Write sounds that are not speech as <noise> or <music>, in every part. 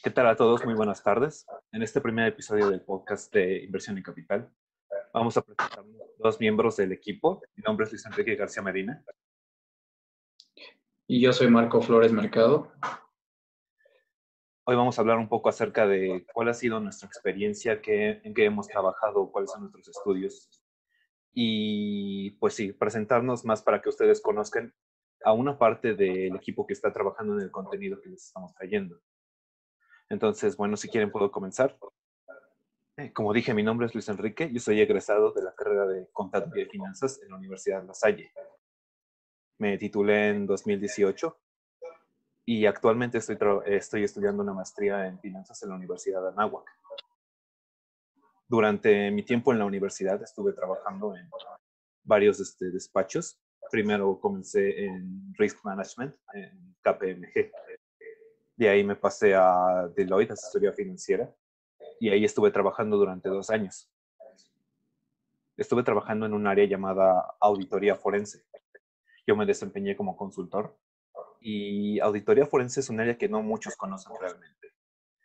¿Qué tal a todos? Muy buenas tardes. En este primer episodio del podcast de Inversión y Capital, vamos a presentar dos miembros del equipo. Mi nombre es Luis Enrique García Medina. Y yo soy Marco Flores Mercado. Hoy vamos a hablar un poco acerca de cuál ha sido nuestra experiencia, qué, en qué hemos trabajado, cuáles son nuestros estudios. Y pues sí, presentarnos más para que ustedes conozcan a una parte del equipo que está trabajando en el contenido que les estamos trayendo. Entonces, bueno, si quieren puedo comenzar. Eh, como dije, mi nombre es Luis Enrique, yo soy egresado de la carrera de Contabilidad y Finanzas en la Universidad de La Salle. Me titulé en 2018 y actualmente estoy, estoy estudiando una maestría en finanzas en la Universidad de Anáhuac. Durante mi tiempo en la universidad estuve trabajando en varios este, despachos. Primero comencé en Risk Management, en KPMG. De ahí me pasé a Deloitte, asesoría financiera, y ahí estuve trabajando durante dos años. Estuve trabajando en un área llamada auditoría forense. Yo me desempeñé como consultor y auditoría forense es un área que no muchos conocen realmente.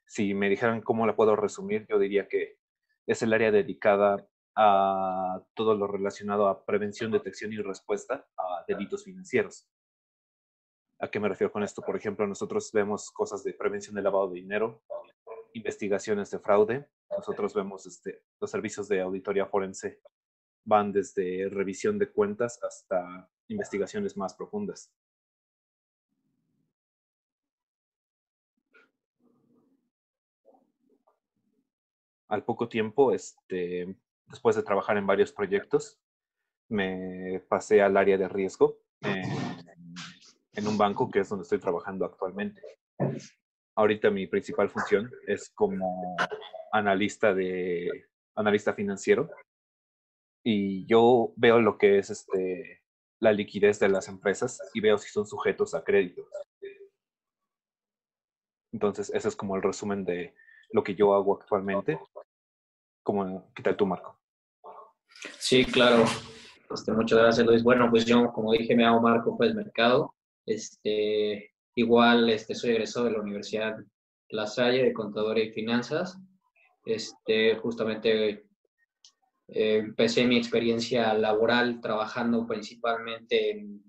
Si me dijeran cómo la puedo resumir, yo diría que es el área dedicada a todo lo relacionado a prevención, detección y respuesta a delitos financieros. ¿A qué me refiero con esto? Por ejemplo, nosotros vemos cosas de prevención de lavado de dinero, investigaciones de fraude. Nosotros vemos este, los servicios de auditoría forense van desde revisión de cuentas hasta investigaciones más profundas. al poco tiempo, este, después de trabajar en varios proyectos, me pasé al área de riesgo en, un banco que es donde estoy trabajando actualmente. Ahorita mi principal función es como analista de analista financiero y yo veo lo que es este la liquidez de las empresas y veo si son sujetos a crédito. Entonces, ese es como el resumen de lo que yo hago actualmente. ¿Cómo, ¿Qué tal tú, Marco? Sí, claro. Este, muchas gracias, Luis. Bueno, pues yo, como dije, me hago Marco pues Mercado. Este, igual este, soy egresado de la Universidad La Salle de Contadores y Finanzas. Este, justamente eh, empecé mi experiencia laboral trabajando principalmente en,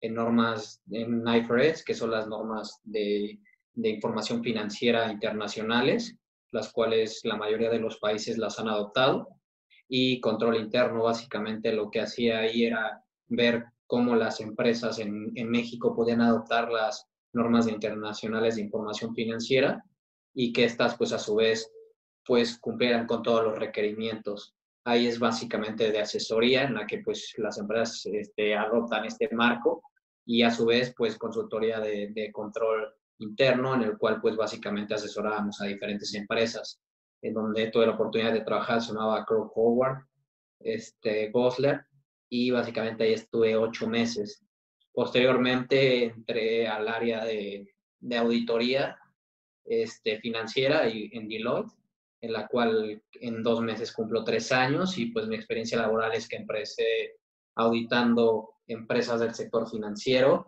en, normas en IFRS, que son las normas de, de información financiera internacionales las cuales la mayoría de los países las han adoptado. Y control interno, básicamente lo que hacía ahí era ver cómo las empresas en, México podían adoptar las normas internacionales de información financiera y que estas, pues a su vez, pues cumplieran con todos los requerimientos. Ahí es básicamente de asesoría en la que pues las empresas este, adoptan este marco y a su vez pues consultoría de, control interno en el cual pues básicamente asesorábamos a diferentes empresas, en donde tuve la oportunidad de trabajar, se llamaba Crow Forward, este, Gosler, y básicamente ahí estuve ocho meses. Posteriormente entré al área de, de auditoría este, financiera y, en Deloitte, en la cual en dos meses cumplo tres años y pues mi experiencia laboral es que empecé auditando empresas del sector financiero,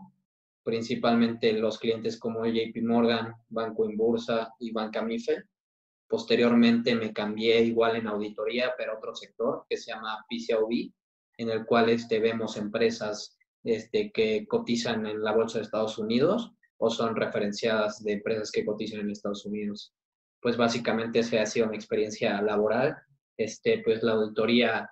principalmente los clientes como JP Morgan, Banco en Bursa y Banca Mife. Posteriormente me cambié igual en auditoría, pero otro sector que se llama PCAOB, en el cual este, vemos empresas este, que cotizan en la Bolsa de Estados Unidos o son referenciadas de empresas que cotizan en Estados Unidos. Pues básicamente esa ha sido mi experiencia laboral. Este, pues la auditoría,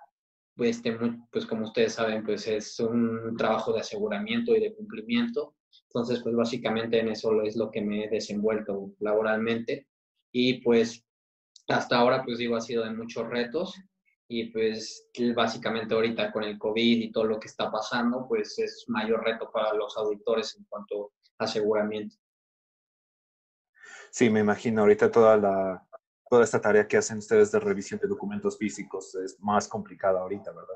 pues, este, pues como ustedes saben, pues es un trabajo de aseguramiento y de cumplimiento entonces, pues básicamente en eso es lo que me he desenvuelto laboralmente. Y pues hasta ahora, pues digo, ha sido de muchos retos. Y pues básicamente ahorita con el COVID y todo lo que está pasando, pues es mayor reto para los auditores en cuanto a aseguramiento. Sí, me imagino ahorita toda la, toda esta tarea que hacen ustedes de revisión de documentos físicos es más complicada ahorita, ¿verdad?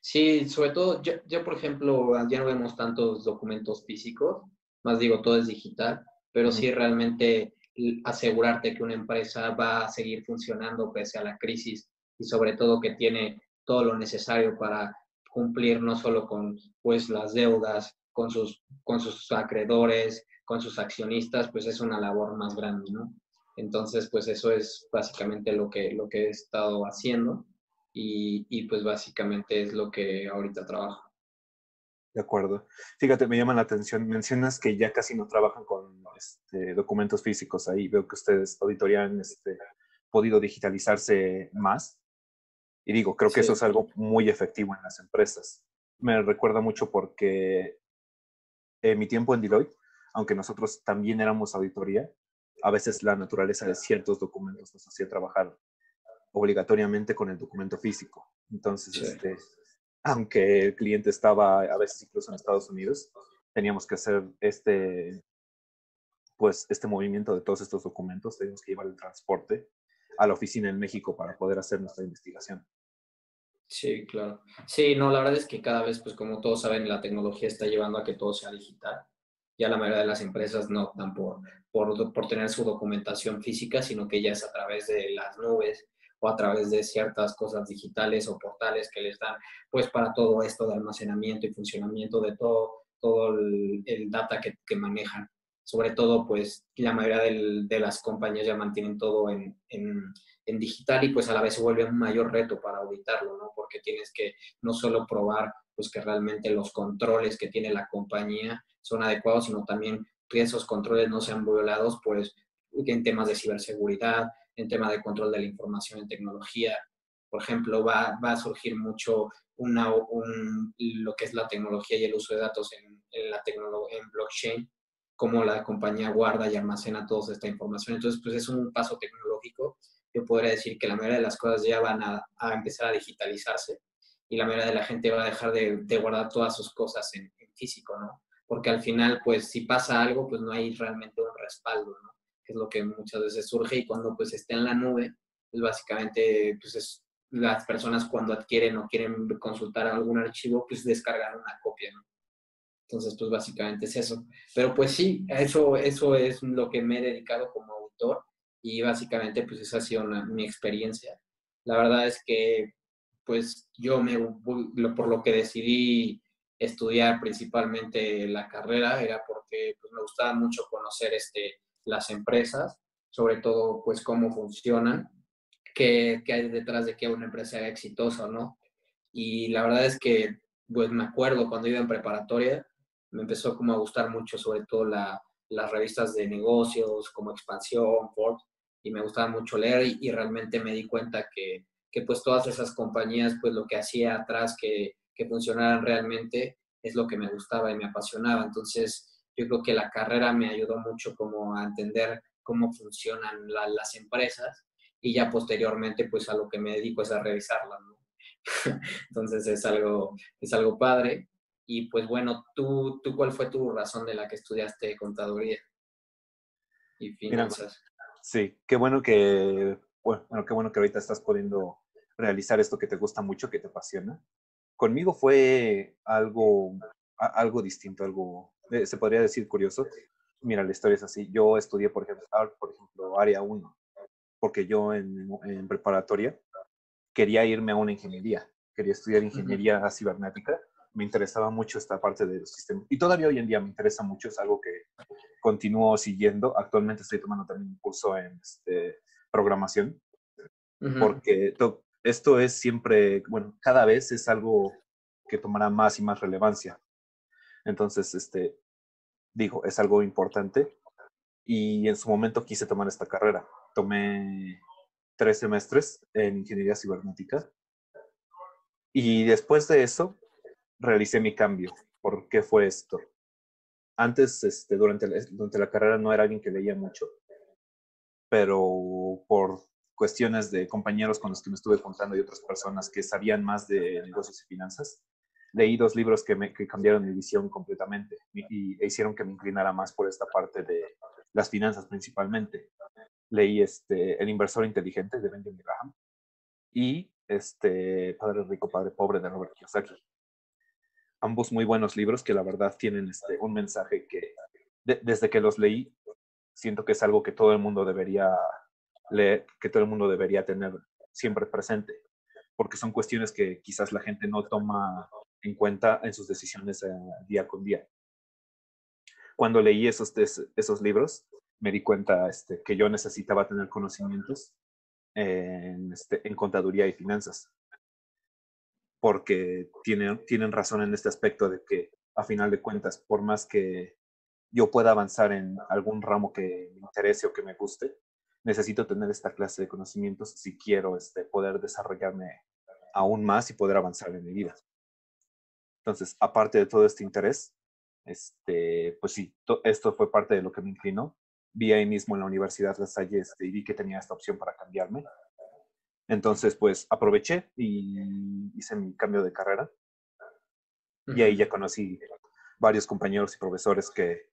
Sí, sobre todo, yo, por ejemplo, ya no vemos tantos documentos físicos, más digo, todo es digital, pero sí realmente asegurarte que una empresa va a seguir funcionando pese a la crisis y sobre todo que tiene todo lo necesario para cumplir no solo con pues las deudas, con sus, con sus acreedores, con sus accionistas, pues es una labor más grande, ¿no? Entonces, pues eso es básicamente lo que, lo que he estado haciendo y, y pues básicamente es lo que ahorita trabajo. De acuerdo. Fíjate, me llama la atención. Mencionas que ya casi no trabajan con este, documentos físicos. Ahí veo que ustedes, auditoría, han este, podido digitalizarse más. Y digo, creo que eso es algo muy efectivo en las empresas. Me recuerda mucho porque en mi tiempo en Deloitte, aunque nosotros también éramos auditoría, a veces la naturaleza de ciertos documentos nos hacía trabajar obligatoriamente con el documento físico. Entonces, este, aunque el cliente estaba a veces incluso en Estados Unidos, teníamos que hacer este, pues, este movimiento de todos estos documentos, teníamos que llevar el transporte a la oficina en México para poder hacer nuestra investigación. Sí, claro. Sí, no, la verdad es que cada vez, pues como todos saben, la tecnología está llevando a que todo sea digital. Ya la mayoría de las empresas no optan por, por, tener su documentación física, sino que ya es a través de las nubes o a través de ciertas cosas digitales o portales que les dan, pues para todo esto de almacenamiento y funcionamiento de todo, todo el, data que, que, manejan. Sobre todo, pues la mayoría de las compañías ya mantienen todo en, en, digital y pues a la vez se vuelve un mayor reto para auditarlo, ¿no? Porque tienes que no solo probar pues que realmente los controles que tiene la compañía son adecuados, sino también que esos controles no sean violados, pues en temas de ciberseguridad, en tema de control de la información en tecnología. Por ejemplo, va, va a surgir mucho una, un, lo que es la tecnología y el uso de datos en, en la en blockchain, cómo la compañía guarda y almacena toda esta información. Entonces, pues es un paso tecnológico. Yo podría decir que la mayoría de las cosas ya van a, a empezar a digitalizarse y la mayoría de la gente va a dejar de, de guardar todas sus cosas en, en, físico, ¿no? Porque al final, pues si pasa algo, pues no hay realmente un respaldo, ¿no? que es lo que muchas veces surge y cuando pues esté en la nube, pues básicamente pues es, las personas cuando adquieren o quieren consultar algún archivo, pues descargan una copia, ¿no? Entonces, pues básicamente es eso. Pero pues sí, eso, eso es lo que me he dedicado como autor y básicamente pues esa ha sido mi experiencia. La verdad es que pues yo me, por lo que decidí estudiar principalmente la carrera era porque pues, me gustaba mucho conocer este, las empresas, sobre todo pues cómo funcionan, qué, qué hay detrás de que una empresa sea exitosa o no. Y la verdad es que pues me acuerdo cuando iba en preparatoria, me empezó como a gustar mucho sobre todo la, las revistas de negocios como Expansión, Ford, y me gustaba mucho leer y, y, realmente me di cuenta que, que pues todas esas compañías pues lo que hacía atrás que, que funcionaran realmente es lo que me gustaba y me apasionaba. Entonces yo creo que la carrera me ayudó mucho como a entender cómo funcionan las empresas y ya posteriormente pues a lo que me dedico es a revisarlas, ¿no? <laughs> Entonces es algo, es algo padre. Y pues bueno, ¿tú, ¿tú cuál fue tu razón de la que estudiaste contaduría y finanzas? Sí, qué bueno que, bueno, qué bueno que ahorita estás pudiendo realizar esto que te gusta mucho, que te apasiona. Conmigo fue algo, algo distinto, algo eh, se podría decir curioso. Mira, la historia es así. Yo estudié, por ejemplo, por ejemplo área 1, porque yo en, en preparatoria quería irme a una ingeniería. Quería estudiar ingeniería cibernética. Me interesaba mucho esta parte del sistema. Y todavía hoy en día me interesa mucho. Es algo que continúo siguiendo. Actualmente estoy tomando también un curso en este, programación. Porque esto es siempre, bueno, cada vez es algo que tomará más y más relevancia. Entonces, este, digo, es algo importante. Y en su momento quise tomar esta carrera. Tomé tres semestres en ingeniería cibernética. Y después de eso, realicé mi cambio. ¿Por qué fue esto? Antes, este, durante, la, carrera no era alguien que leía mucho, pero por cuestiones de compañeros con los que me estuve contando y otras personas que sabían más de negocios y finanzas, leí dos libros que, me, cambiaron mi visión completamente y, e hicieron que me inclinara más por esta parte de las finanzas principalmente. Leí este, El inversor inteligente de Benjamin Graham y este, Padre rico, Padre pobre de Robert Kiyosaki. Ambos muy buenos libros que la verdad tienen este, un mensaje que desde que los leí siento que es algo que todo el mundo debería leer, que todo el mundo debería tener siempre presente, porque son cuestiones que quizás la gente no toma en cuenta en sus decisiones eh, día con día. cuando leí esos, esos libros, me di cuenta este, que yo necesitaba tener conocimientos en, este, en contaduría y finanzas. Porque tienen, tienen razón en este aspecto de que, a final de cuentas, por más que yo pueda avanzar en algún ramo que me interese o que me guste, necesito tener esta clase de conocimientos si quiero este, poder desarrollarme aún más y poder avanzar en mi vida. Entonces, aparte de todo este interés, este, pues sí, esto fue parte de lo que me inclinó. Vi ahí mismo en la Universidad La Salle este, y vi que tenía esta opción para cambiarme. Entonces, pues aproveché y hice mi cambio de carrera. Y ahí ya conocí varios compañeros y profesores que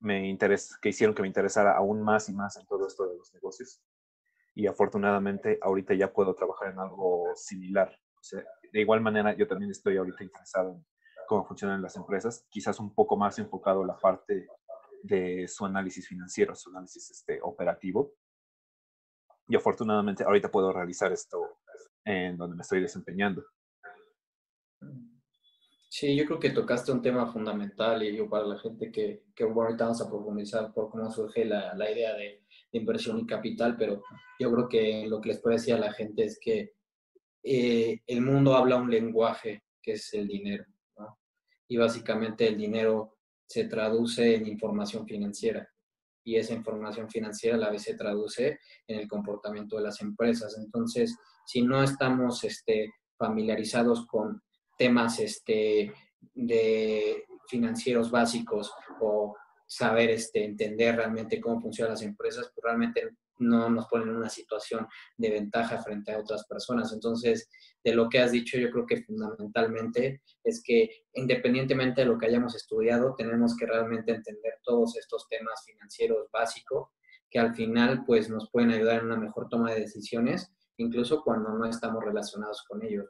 me interes que hicieron que me interesara aún más y más en todo esto de los negocios. Y afortunadamente ahorita ya puedo trabajar en algo similar. O sea, de igual manera, yo también estoy ahorita interesado en cómo funcionan las empresas, quizás un poco más enfocado a la parte de su análisis financiero, su análisis este, operativo. Y afortunadamente ahorita puedo realizar esto en donde me estoy desempeñando. Sí, yo creo que tocaste un tema fundamental y yo para la gente que, que ahorita vamos a profundizar por cómo surge la, la idea de, de, inversión y capital, pero yo creo que lo que les puede decir a la gente es que eh, el mundo habla un lenguaje que es el dinero, ¿no? Y básicamente el dinero se traduce en información financiera y esa información financiera a la vez se traduce en el comportamiento de las empresas. Entonces, si no estamos este, familiarizados con temas este, de financieros básicos o saber este, entender realmente cómo funcionan las empresas, pues realmente no nos ponen en una situación de ventaja frente a otras personas. Entonces, de lo que has dicho, yo creo que fundamentalmente es que independientemente de lo que hayamos estudiado, tenemos que realmente entender todos estos temas financieros básicos que al final pues nos pueden ayudar en una mejor toma de decisiones, incluso cuando no estamos relacionados con ellos.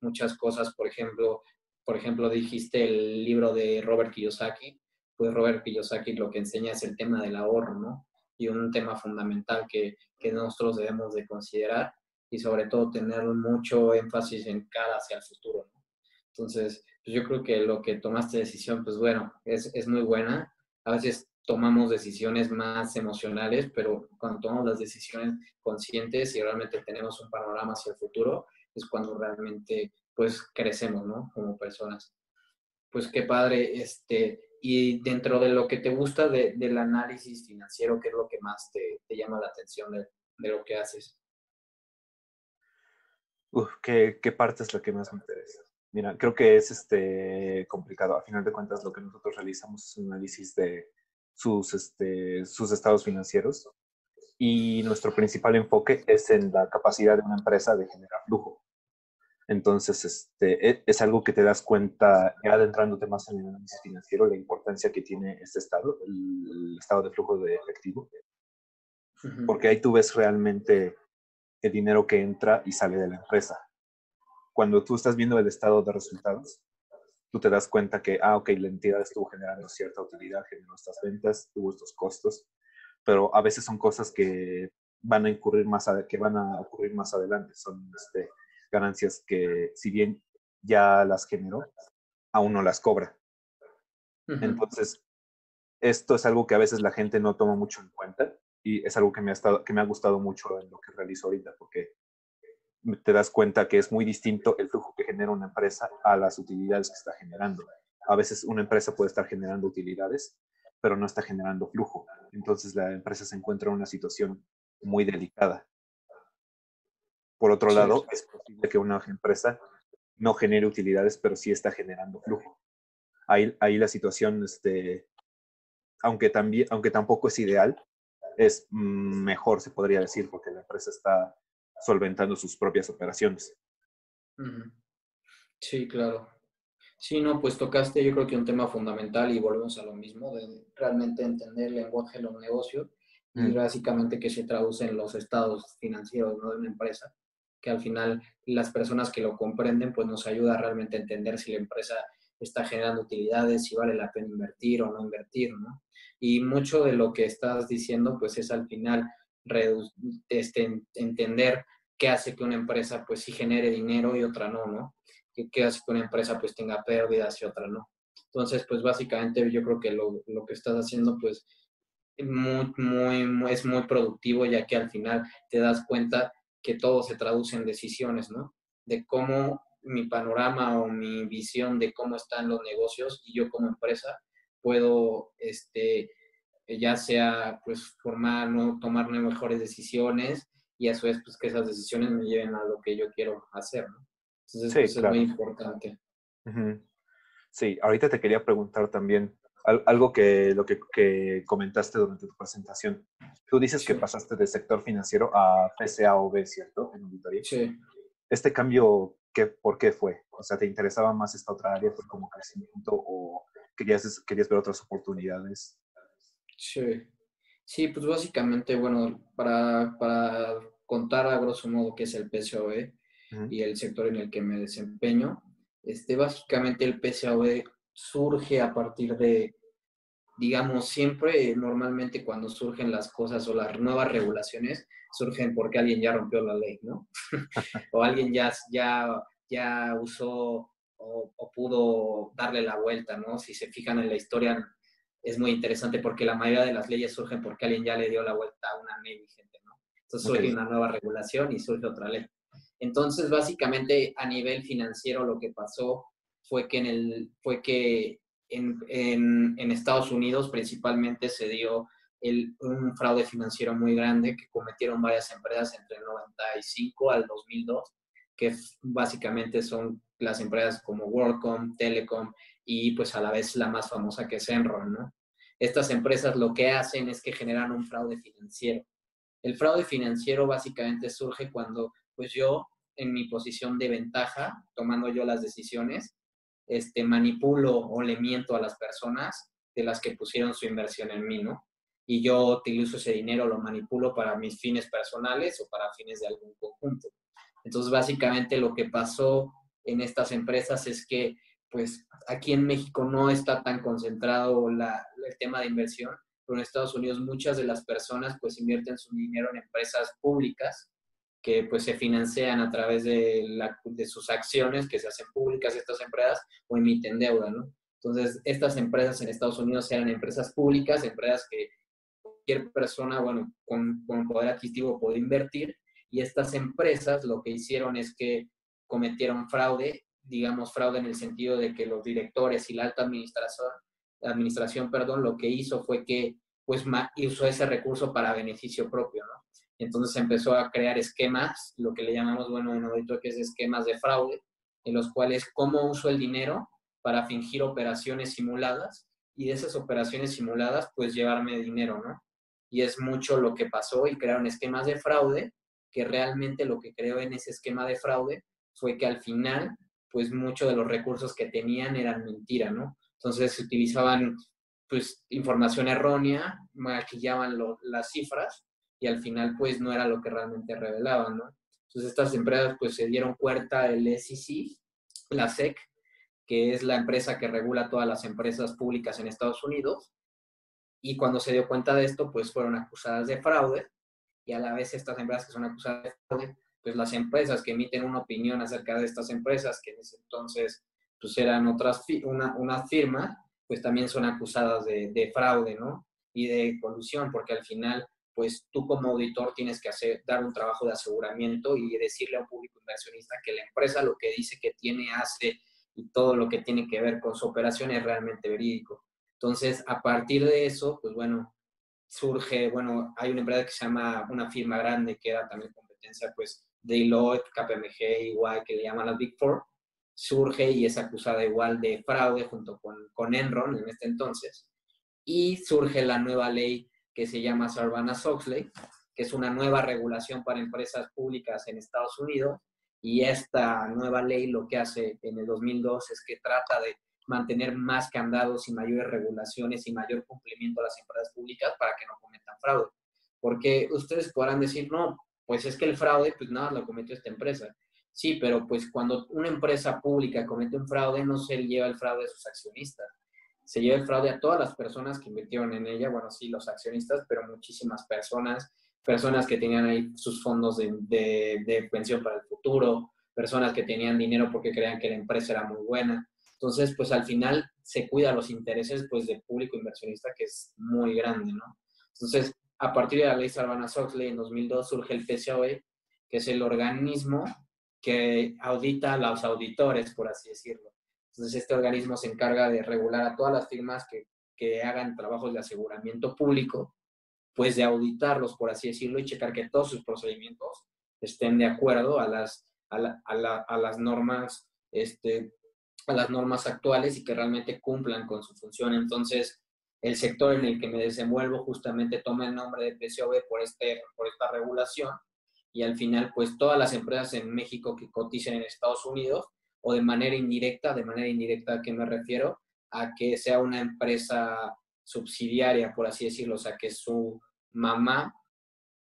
muchas cosas, por ejemplo, por ejemplo, dijiste el libro de Robert Kiyosaki, pues Robert Kiyosaki lo que enseña es el tema del ahorro, ¿no? Y un tema fundamental que, que nosotros debemos de considerar y sobre todo tener mucho énfasis en cara hacia el futuro. Entonces, pues yo creo que lo que tomaste decisión, pues bueno, es, es muy buena. A veces tomamos decisiones más emocionales, pero cuando tomamos las decisiones conscientes y realmente tenemos un panorama hacia el futuro, es cuando realmente pues crecemos, ¿no? Como personas. Pues qué padre, este, y dentro de lo que te gusta del análisis financiero, ¿qué es lo que más te, llama la atención de, lo que haces? Uf, ¿qué, ¿qué, parte es la que más me interesa? Mira, creo que es este, complicado. A final de cuentas, lo que nosotros realizamos es un análisis de sus, este, sus estados financieros y nuestro principal enfoque es en la capacidad de una empresa de generar flujo. Entonces, este, e, es algo que te das cuenta, ya adentrándote más en el análisis financiero, la importancia que tiene este estado, el, estado de flujo de efectivo. Porque ahí tú ves realmente el dinero que entra y sale de la empresa. Cuando tú estás viendo el estado de resultados, tú te das cuenta que, ah, ok, la entidad estuvo generando cierta utilidad, generó estas ventas, tuvo estos costos, pero a veces son cosas que van a incurrir más, que van a ocurrir más adelante. Son este, ganancias que si bien ya las generó, aún no las cobra. Entonces, esto es algo que a veces la gente no toma mucho en cuenta y es algo que me ha, estado, que me ha gustado mucho en lo que realizo ahorita, porque te das cuenta que es muy distinto el flujo que genera una empresa a las utilidades que está generando. A veces una empresa puede estar generando utilidades, pero no está generando flujo. Entonces la empresa se encuentra en una situación muy delicada. Por otro lado, es posible que una empresa no genere utilidades, pero sí está generando flujo. Ahí, ahí la situación, este, aunque, también, aunque tampoco es ideal, es mejor, se podría decir, porque la empresa está solventando sus propias operaciones. Sí, claro. Sí, no, pues tocaste yo creo que un tema fundamental y volvemos a lo mismo, de realmente entender el lenguaje de los negocios y mm. básicamente que se traduce en los estados financieros de una empresa que al final las personas que lo comprenden, pues nos ayuda realmente a entender si la empresa está generando utilidades, si vale la pena invertir o no invertir, ¿no? Y mucho de lo que estás diciendo, pues es al final este, entender qué hace que una empresa, pues sí genere dinero y otra no, ¿no? ¿Qué, hace que una empresa, pues tenga pérdidas y otra no? Entonces, pues básicamente yo creo que lo, lo que estás haciendo, pues muy, muy, es muy productivo, ya que al final te das cuenta que todo se traduce en decisiones, ¿no? De cómo mi panorama o mi visión de cómo están los negocios y yo como empresa puedo, este, ya sea, pues, formar, ¿no? tomar mejores decisiones y a su vez, pues, que esas decisiones me lleven a lo que yo quiero hacer, ¿no? Entonces, pues, es muy importante. Sí, ahorita te quería preguntar también algo que lo que, comentaste durante tu presentación. Tú dices que pasaste del sector financiero a PCAOB, ¿cierto? En auditoría. Sí. Este cambio, ¿qué, ¿por qué fue? O sea, ¿te interesaba más esta otra área? ¿Fue como crecimiento o querías, querías ver otras oportunidades? Sí. Sí, pues básicamente, bueno, para, para contar a grosso modo qué es el PCAOB y el sector en el que me desempeño, este, básicamente el PCAOB surge a partir de, digamos, siempre, normalmente cuando surgen las cosas o las nuevas regulaciones, surgen porque alguien ya rompió la ley, ¿no? <laughs> o alguien ya, ya, ya usó o, pudo darle la vuelta, ¿no? Si se fijan en la historia, es muy interesante porque la mayoría de las leyes surgen porque alguien ya le dio la vuelta a una ley vigente, ¿no? Entonces surge una nueva regulación y surge otra ley. Entonces, básicamente, a nivel financiero, lo que pasó fue que en, el, fue que en, en, Estados Unidos principalmente se dio el, un fraude financiero muy grande que cometieron varias empresas entre el 95 al 2002, que básicamente son las empresas como WorldCom, Telecom y pues a la vez la más famosa que es Enron, ¿no? Estas empresas lo que hacen es que generan un fraude financiero. El fraude financiero básicamente surge cuando pues yo en mi posición de ventaja, tomando yo las decisiones, este, manipulo o le miento a las personas de las que pusieron su inversión en mí, ¿no? Y yo utilizo ese dinero, lo manipulo para mis fines personales o para fines de algún conjunto. Entonces, básicamente lo que pasó en estas empresas es que, pues, aquí en México no está tan concentrado el tema de inversión, pero en Estados Unidos muchas de las personas, pues, invierten su dinero en empresas públicas que pues se financian a través de, la, de sus acciones que se hacen públicas estas empresas o emiten deuda, ¿no? Entonces, estas empresas en Estados Unidos eran empresas públicas, empresas que cualquier persona, bueno, con, con poder adquisitivo puede invertir y estas empresas lo que hicieron es que cometieron fraude, digamos fraude en el sentido de que los directores y la alta administración, administración perdón, lo que hizo fue que pues usó ese recurso para beneficio propio, Entonces empezó a crear esquemas, lo que le llamamos, bueno, en auditoría, que es esquemas de fraude, en los cuales cómo uso el dinero para fingir operaciones simuladas y de esas operaciones simuladas, pues llevarme dinero, ¿no? Y es mucho lo que pasó y crearon esquemas de fraude, que realmente lo que creó en ese esquema de fraude fue que al final, pues muchos de los recursos que tenían eran mentira, ¿no? Entonces se utilizaban, pues, información errónea, maquillaban las cifras y al final pues no era lo que realmente revelaban, ¿no? Entonces estas empresas pues se dieron cuenta el SEC, la SEC, que es la empresa que regula todas las empresas públicas en Estados Unidos, y cuando se dio cuenta de esto pues fueron acusadas de fraude, y a la vez estas empresas que son acusadas de fraude, pues las empresas que emiten una opinión acerca de estas empresas, que en ese entonces pues eran otras, una, una firma, pues también son acusadas de, de fraude, ¿no? Y de colusión, porque al final pues tú como auditor tienes que hacer, dar un trabajo de aseguramiento y decirle a un público inversionista que la empresa lo que dice que tiene, hace y todo lo que tiene que ver con su operación es realmente verídico. Entonces, a partir de eso, pues bueno, surge, bueno, hay una empresa que se llama, una firma grande que da también competencia, pues Deloitte, KPMG, igual que le llaman las Big Four, surge y es acusada igual de fraude junto con, con Enron en este entonces. Y surge la nueva ley que se llama Sarbanes-Oxley, que es una nueva regulación para empresas públicas en Estados Unidos. Y esta nueva ley lo que hace en el 2002 es que trata de mantener más candados y mayores regulaciones y mayor cumplimiento a las empresas públicas para que no cometan fraude. Porque ustedes podrán decir, no, pues es que el fraude, pues nada, lo cometió esta empresa. Sí, pero pues cuando una empresa pública comete un fraude, no se lleva el fraude a sus accionistas se lleva el fraude a todas las personas que invirtieron en ella, bueno, sí, los accionistas, pero muchísimas personas, personas que tenían ahí sus fondos de, de, pensión para el futuro, personas que tenían dinero porque creían que la empresa era muy buena. Entonces, pues al final se cuida los intereses pues del público inversionista que es muy grande, ¿no? Entonces, a partir de la ley Sarbanes-Oxley en 2002 surge el PCOE, que es el organismo que audita a los auditores, por así decirlo. Entonces, este organismo se encarga de regular a todas las firmas que, que hagan trabajos de aseguramiento público, pues de auditarlos, por así decirlo, y checar que todos sus procedimientos estén de acuerdo a las, a, la, a, la, a las normas este, a las normas actuales y que realmente cumplan con su función. Entonces, el sector en el que me desenvuelvo justamente toma el nombre de PCOB por, este, por esta regulación y al final, pues todas las empresas en México que coticen en Estados Unidos o de manera indirecta, de manera indirecta a qué me refiero, a que sea una empresa subsidiaria, por así decirlo, o sea, que su mamá,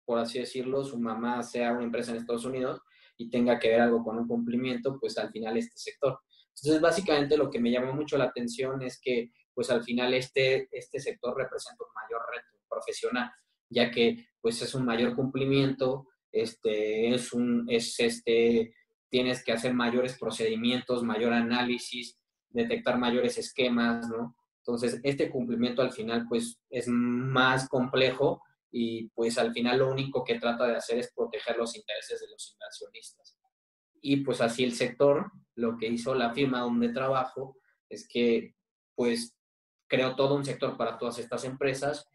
por así decirlo, su mamá sea una empresa en Estados Unidos y tenga que ver algo con un cumplimiento, pues al final este sector. Entonces, básicamente lo que me llamó mucho la atención es que, pues al final este, este sector representa un mayor reto profesional, ya que pues es un mayor cumplimiento, este, es un, es este, tienes que hacer mayores procedimientos, mayor análisis, detectar mayores esquemas, ¿no? Entonces, este cumplimiento al final, pues, es más complejo y, pues, al final lo único que trata de hacer es proteger los intereses de los inversionistas. Y, pues, así el sector lo que hizo la firma donde trabajo es que pues creó todo un sector para todas estas empresas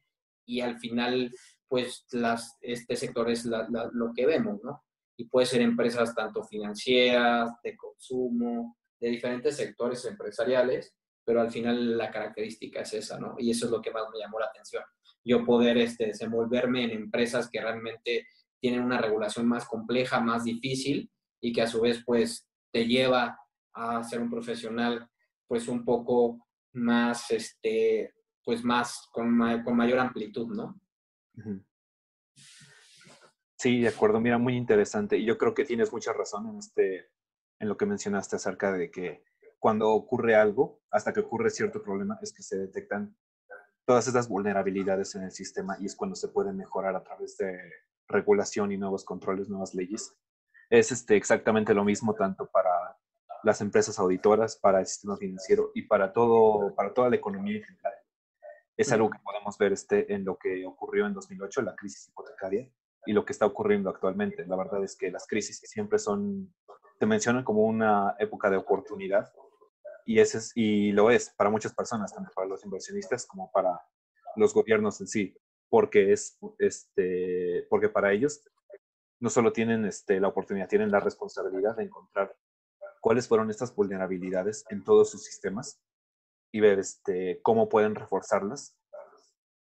y al final pues las, este sector es lo que vemos, ¿no? Y puede ser empresas tanto financieras, de consumo, de diferentes sectores empresariales, pero al final la característica es esa, ¿no? Y eso es lo que más me llamó la atención. Yo poder este, desenvolverme en empresas que realmente tienen una regulación más compleja, más difícil y que a su vez pues te lleva a ser un profesional pues un poco más, este, pues más, con, con mayor amplitud, ¿no? Sí, de acuerdo. Mira, muy interesante. Y yo creo que tienes mucha razón en, este, en lo que mencionaste acerca de que cuando ocurre algo, hasta que ocurre cierto problema, es que se detectan todas esas vulnerabilidades en el sistema y es cuando se puede mejorar a través de regulación y nuevos controles, nuevas leyes es este, exactamente lo mismo tanto para las empresas auditoras, para el sistema financiero y para, todo, para toda la economía en general. Es algo que podemos ver este, en lo que ocurrió en 2008, la crisis hipotecaria, y lo que está ocurriendo actualmente. La verdad es que las crisis siempre son, te mencionan como una época de oportunidad, y, ese es, y lo es para muchas personas, tanto para los inversionistas como para los gobiernos en sí, porque, es, este, porque para ellos no solo tienen este, la oportunidad, tienen la responsabilidad de encontrar cuáles fueron estas vulnerabilidades en todos sus sistemas y ver este, cómo pueden reforzarlas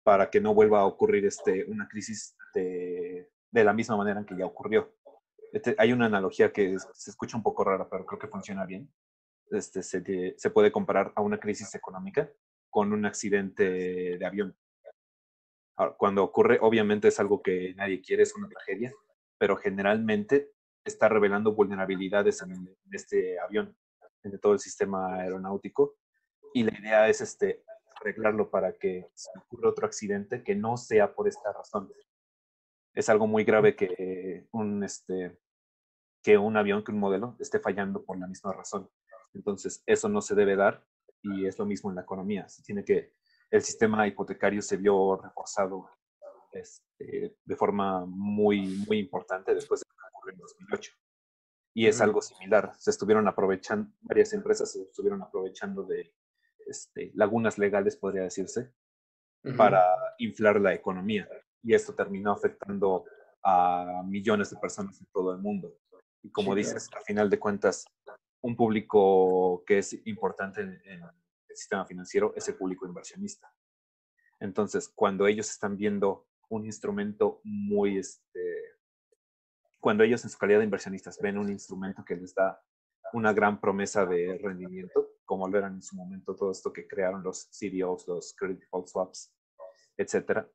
para que no vuelva a ocurrir este, una crisis de, de la misma manera en que ya ocurrió. Este, hay una analogía que se escucha un poco rara, pero creo que funciona bien. Este, se, se puede comparar a una crisis económica con un accidente de avión. cuando ocurre, obviamente es algo que nadie quiere, es una tragedia, pero generalmente está revelando vulnerabilidades en, este avión, en todo el sistema aeronáutico. Y la idea es este, arreglarlo para que si ocurra otro accidente, que no sea por esta razón. Es algo muy grave que un, este, que un avión, que un modelo esté fallando por la misma razón. Entonces, eso no se debe dar y es lo mismo en la economía. Se tiene que, el sistema hipotecario se vio reforzado este, de forma muy, muy importante después de lo que ocurrió en 2008. Y es algo similar. Se estuvieron aprovechando, varias empresas se estuvieron aprovechando de este, lagunas legales, podría decirse, para inflar la economía. Y esto terminó afectando a millones de personas en todo el mundo. Y como dices, al final de cuentas, un público que es importante en, en, el sistema financiero es el público inversionista. Entonces, cuando ellos están viendo un instrumento muy, este, cuando ellos en su calidad de inversionistas ven un instrumento que les da una gran promesa de rendimiento, como lo eran en su momento todo esto que crearon los CDOs, los Credit Default Swaps, etcétera,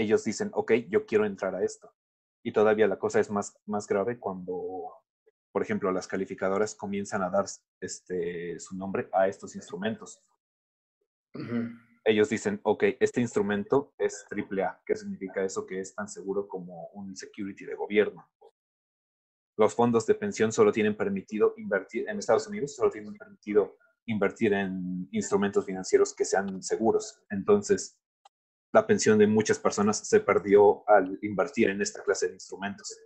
ellos dicen, ok, yo quiero entrar a esto. Y todavía la cosa es más, más grave cuando, por ejemplo, las calificadoras comienzan a dar este, su nombre a estos instrumentos ellos dicen, ok, este instrumento es AAA. ¿Qué significa eso? Que es tan seguro como un security de gobierno. Los fondos de pensión solo tienen permitido invertir, en Estados Unidos solo tienen permitido invertir en instrumentos financieros que sean seguros. Entonces, la pensión de muchas personas se perdió al invertir en esta clase de instrumentos.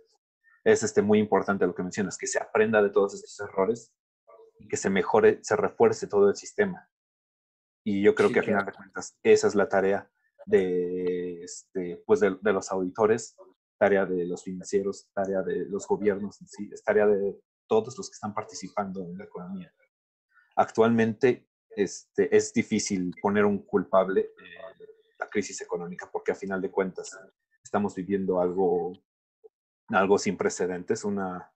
Es este, muy importante lo que mencionas, que se aprenda de todos estos errores y que se mejore, se refuerce todo el sistema. Y yo creo que a final de cuentas esa es la tarea de, este, pues de, los auditores, tarea de los financieros, tarea de los gobiernos en sí, es tarea de todos los que están participando en la economía. Actualmente este, es difícil poner un culpable en la crisis económica porque a final de cuentas estamos viviendo algo, algo sin precedentes. Una,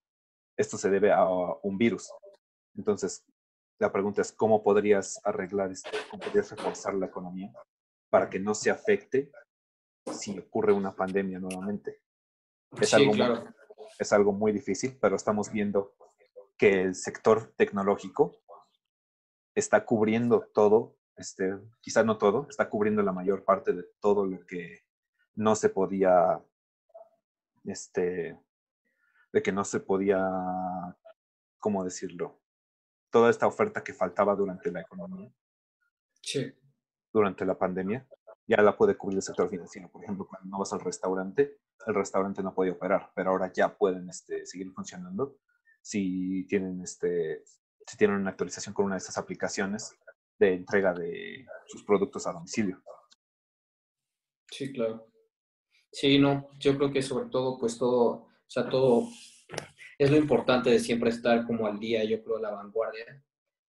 esto se debe a un virus. Entonces, la pregunta es, ¿cómo podrías arreglar esto? ¿Cómo podrías reforzar la economía para que no se afecte si ocurre una pandemia nuevamente? Es, algo, muy, es algo muy difícil, pero estamos viendo que el sector tecnológico está cubriendo todo, este, quizá no todo, está cubriendo la mayor parte de todo lo que no se podía, este, de que no se podía, ¿cómo decirlo? toda esta oferta que faltaba durante la economía. Sí. Durante la pandemia, ya la puede cubrir el sector financiero. Por ejemplo, cuando no vas al restaurante, el restaurante no podía operar, pero ahora ya pueden este, seguir funcionando si tienen, este, si tienen una actualización con una de estas aplicaciones de entrega de sus productos a domicilio. Sí, claro. Sí, no, yo creo que sobre todo, pues todo, o sea, todo es lo importante de siempre estar como al día, yo creo, a la vanguardia,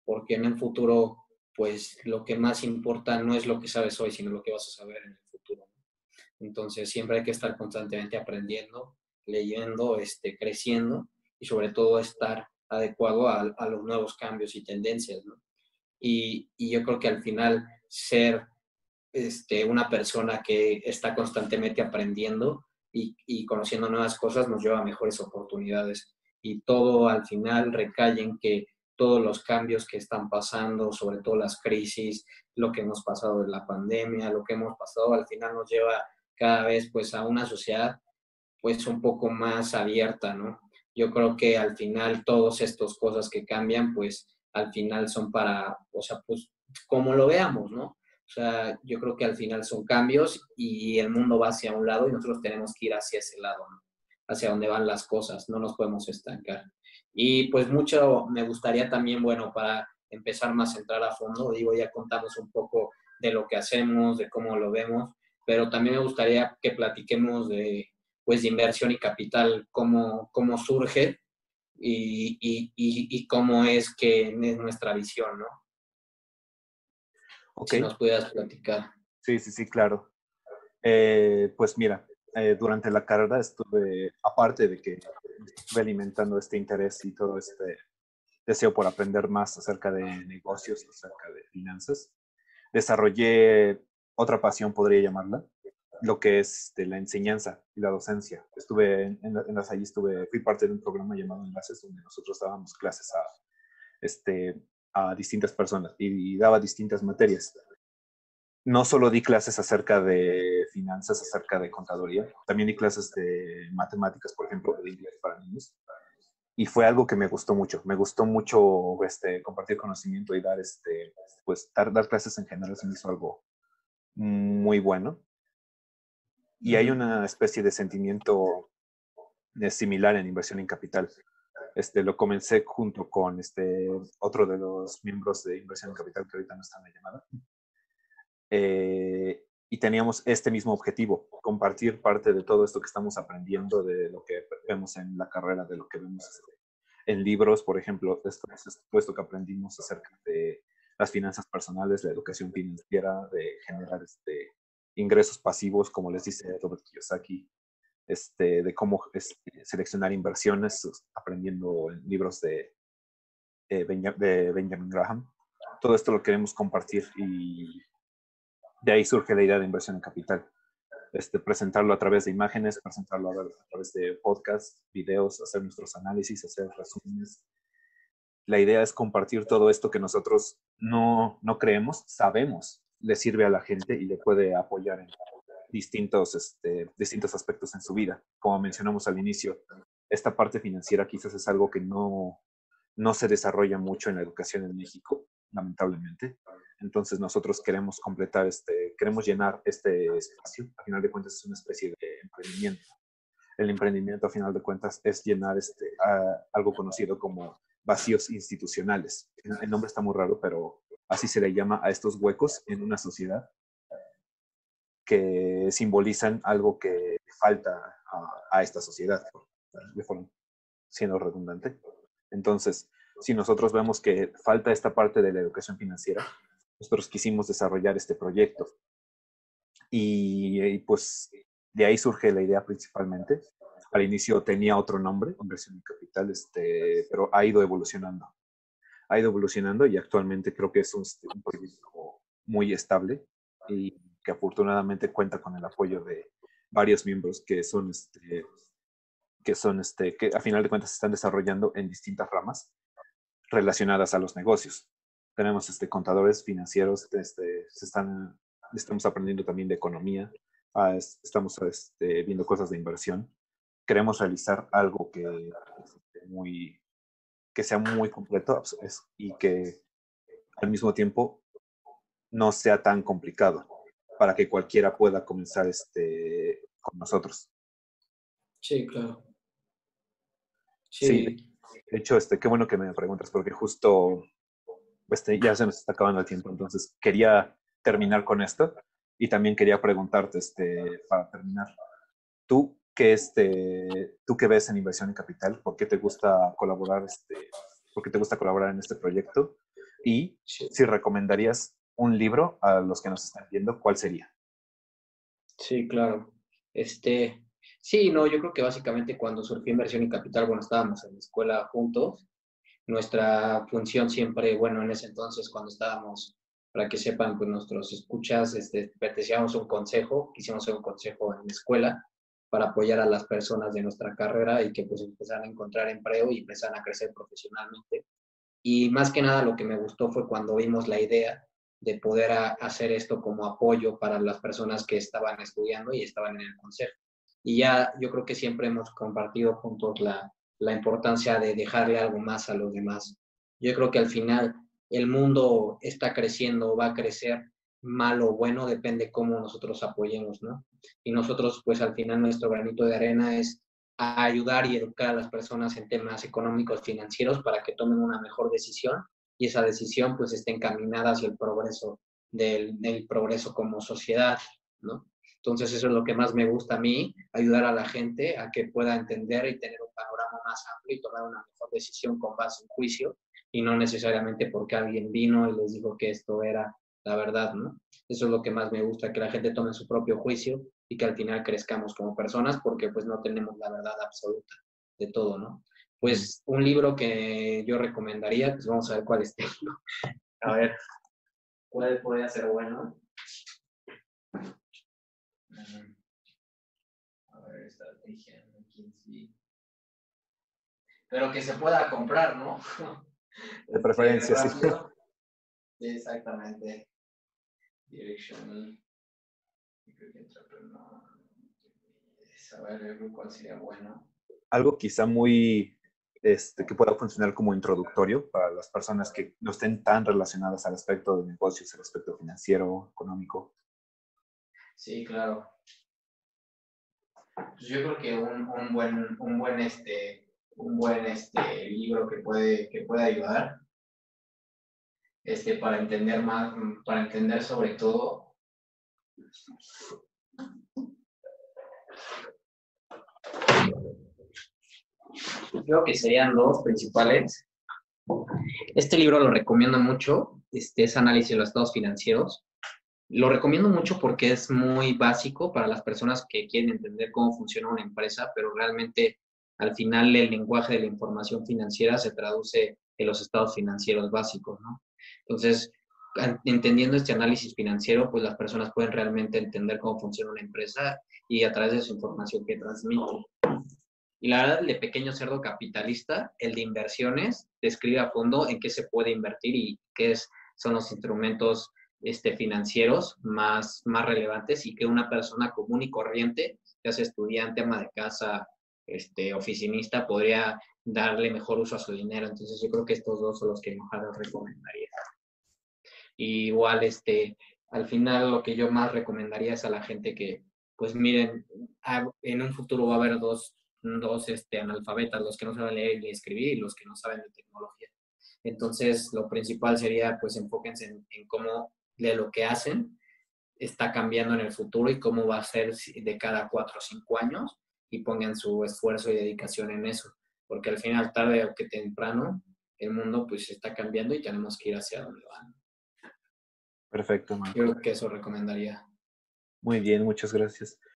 porque en el futuro, pues lo que más importa no es lo que sabes hoy, sino lo que vas a saber en el futuro. Entonces, siempre hay que estar constantemente aprendiendo, leyendo, este, creciendo y sobre todo estar adecuado a, los nuevos cambios y tendencias. ¿no? Y, y, yo creo que al final ser este, una persona que está constantemente aprendiendo y, conociendo nuevas cosas nos lleva a mejores oportunidades. Y todo al final recae en que todos los cambios que están pasando, sobre todo las crisis, lo que hemos pasado en la pandemia, lo que hemos pasado, al final nos lleva cada vez pues a una sociedad pues un poco más abierta, ¿no? Yo creo que al final todas estas cosas que cambian pues al final son para, o sea, pues como lo veamos, ¿no? O sea, yo creo que al final son cambios y el mundo va hacia un lado y nosotros tenemos que ir hacia ese lado, hacia donde van las cosas, no nos podemos estancar. Y pues mucho me gustaría también, bueno, para empezar más a entrar a fondo, digo, ya contamos un poco de lo que hacemos, de cómo lo vemos, pero también me gustaría que platiquemos de, pues, inversión y capital, cómo, cómo surge y, y, y cómo es que es nuestra visión, ¿no? Si nos pudieras platicar. Sí, sí, sí, claro. Eh, pues mira, eh, durante la carrera estuve, aparte de que estuve alimentando este interés y todo este deseo por aprender más acerca de negocios, acerca de finanzas, desarrollé otra pasión, podría llamarla, lo que es de la enseñanza y la docencia. Estuve en, en, las allí estuve, fui parte de un programa llamado Enlaces, donde nosotros dábamos clases a este, a distintas personas y, daba distintas materias. No solo di clases acerca de finanzas, acerca de contaduría, también di clases de matemáticas, por ejemplo, de inglés para niños. Y fue algo que me gustó mucho. Me gustó mucho este, compartir conocimiento y dar, este, pues, dar clases en general se me hizo algo muy bueno. Y hay una especie de sentimiento eh, similar en inversión en capital. Este, lo comencé junto con este, otro de los miembros de Inversión en Capital que ahorita no está en la llamada. Eh, y teníamos este mismo objetivo, compartir parte de todo esto que estamos aprendiendo, de lo que vemos en la carrera, de lo que vemos este, en libros, por ejemplo, esto, esto que aprendimos acerca de las finanzas personales, la educación financiera, de generar este, ingresos pasivos, como les dice Robert Kiyosaki, este, de cómo este, seleccionar inversiones, aprendiendo en libros de, de, Benjamin Graham. Todo esto lo queremos compartir y de ahí surge la idea de inversión en capital. Este, presentarlo a través de imágenes, presentarlo a, través de podcasts, videos, hacer nuestros análisis, hacer resúmenes. La idea es compartir todo esto que nosotros no, no creemos, sabemos, le sirve a la gente y le puede apoyar en, distintos, este, distintos aspectos en su vida. Como mencionamos al inicio, esta parte financiera quizás es algo que no, no se desarrolla mucho en la educación en México lamentablemente. Entonces nosotros queremos completar este, queremos llenar este espacio. A final de cuentas es una especie de emprendimiento. El emprendimiento, a final de cuentas, es llenar este, algo conocido como vacíos institucionales. El nombre está muy raro, pero así se le llama a estos huecos en una sociedad que simbolizan algo que falta a, esta sociedad, de siendo redundante. Entonces, si nosotros vemos que falta esta parte de la educación financiera, nosotros quisimos desarrollar este proyecto. Y, pues de ahí surge la idea principalmente. Al inicio tenía otro nombre, Inversión en Capital, este, pero ha ido evolucionando. Ha ido evolucionando y actualmente creo que es un, un proyecto muy estable y que afortunadamente cuenta con el apoyo de varios miembros que son, este, que son, este, que a final de cuentas se están desarrollando en distintas ramas relacionadas a los negocios. Tenemos este, contadores financieros, este, se están, estamos aprendiendo también de economía, ah, estamos este, viendo cosas de inversión. Queremos realizar algo que, este, muy, que sea muy completo y que al mismo tiempo no sea tan complicado para que cualquiera pueda comenzar este, con nosotros. Sí, claro. Sí. De hecho, este, qué bueno que me preguntas, porque justo este, ya se nos está acabando el tiempo, entonces quería terminar con esto y también quería preguntarte, este, para terminar, tú qué, este, tú qué ves en inversión en capital, por qué te gusta colaborar, este, por qué te gusta colaborar en este proyecto y si recomendarías un libro a los que nos están viendo, ¿cuál sería? Sí, claro. Este, sí, no, yo creo que básicamente cuando surgió Inversión y Capital, bueno, estábamos en la escuela juntos. Nuestra función siempre, bueno, en ese entonces cuando estábamos, para que sepan, pues nuestros escuchas, este, pertenecíamos a un consejo, quisimos hacer un consejo en la escuela para apoyar a las personas de nuestra carrera y que pues empezaran a encontrar empleo y empezaran a crecer profesionalmente. Y más que nada lo que me gustó fue cuando vimos la idea de poder hacer esto como apoyo para las personas que estaban estudiando y estaban en el consejo. Y ya yo creo que siempre hemos compartido juntos la, la importancia de dejarle algo más a los demás. Yo creo que al final el mundo está creciendo, va a crecer mal o bueno, depende cómo nosotros apoyemos, ¿no? Y nosotros, pues al final nuestro granito de arena es ayudar y educar a las personas en temas económicos, financieros, para que tomen una mejor decisión y esa decisión pues esté encaminada hacia el progreso del, progreso como sociedad, ¿no? Entonces eso es lo que más me gusta a mí, ayudar a la gente a que pueda entender y tener un panorama más amplio y tomar una mejor decisión con base en juicio y no necesariamente porque alguien vino y les dijo que esto era la verdad, ¿no? Eso es lo que más me gusta, que la gente tome su propio juicio y que al final crezcamos como personas porque pues no tenemos la verdad absoluta de todo, ¿no? Pues un libro que yo recomendaría, pues vamos a ver cuál es. <laughs> A ver, ¿cuál podría ser bueno? Mm. A ver, estrategia, Pero que se pueda comprar, ¿no? <laughs> De preferencia, sí. Sí, exactamente. Direction. A ver, cuál sería bueno. Algo quizá muy este, que pueda funcionar como introductorio para las personas que no estén tan relacionadas al aspecto de negocios, al aspecto financiero, económico. Sí, claro. Pues yo creo que un, un, buen, un buen, este, un buen este, libro que puede, que puede ayudar este, para entender más, para entender sobre todo Creo que serían dos principales. Este libro lo recomiendo mucho, este es Análisis de los Estados Financieros. Lo recomiendo mucho porque es muy básico para las personas que quieren entender cómo funciona una empresa, pero realmente al final el lenguaje de la información financiera se traduce en los estados financieros básicos, ¿no? Entonces, entendiendo este análisis financiero, pues las personas pueden realmente entender cómo funciona una empresa y a través de su información que transmite. Y la verdad, el de pequeño cerdo capitalista, el de inversiones, describe a fondo en qué se puede invertir y qué es, son los instrumentos este, financieros más, más relevantes y que una persona común y corriente, ya sea estudiante, ama de casa, este, oficinista, podría darle mejor uso a su dinero. Entonces yo creo que estos dos son los que mejor recomendaría. Igual, este, al final lo que yo más recomendaría es a la gente que, pues miren, en un futuro va a haber dos, dos este, analfabetas, los que no saben leer ni escribir y los que no saben de tecnología. Entonces, lo principal sería, pues, enfóquense en, en cómo de lo que hacen está cambiando en el futuro y cómo va a ser de cada cuatro o cinco años y pongan su esfuerzo y dedicación en eso, porque al final, tarde o que temprano, el mundo pues está cambiando y tenemos que ir hacia donde van. Perfecto, Marco. Yo creo que eso recomendaría. Muy bien, muchas gracias.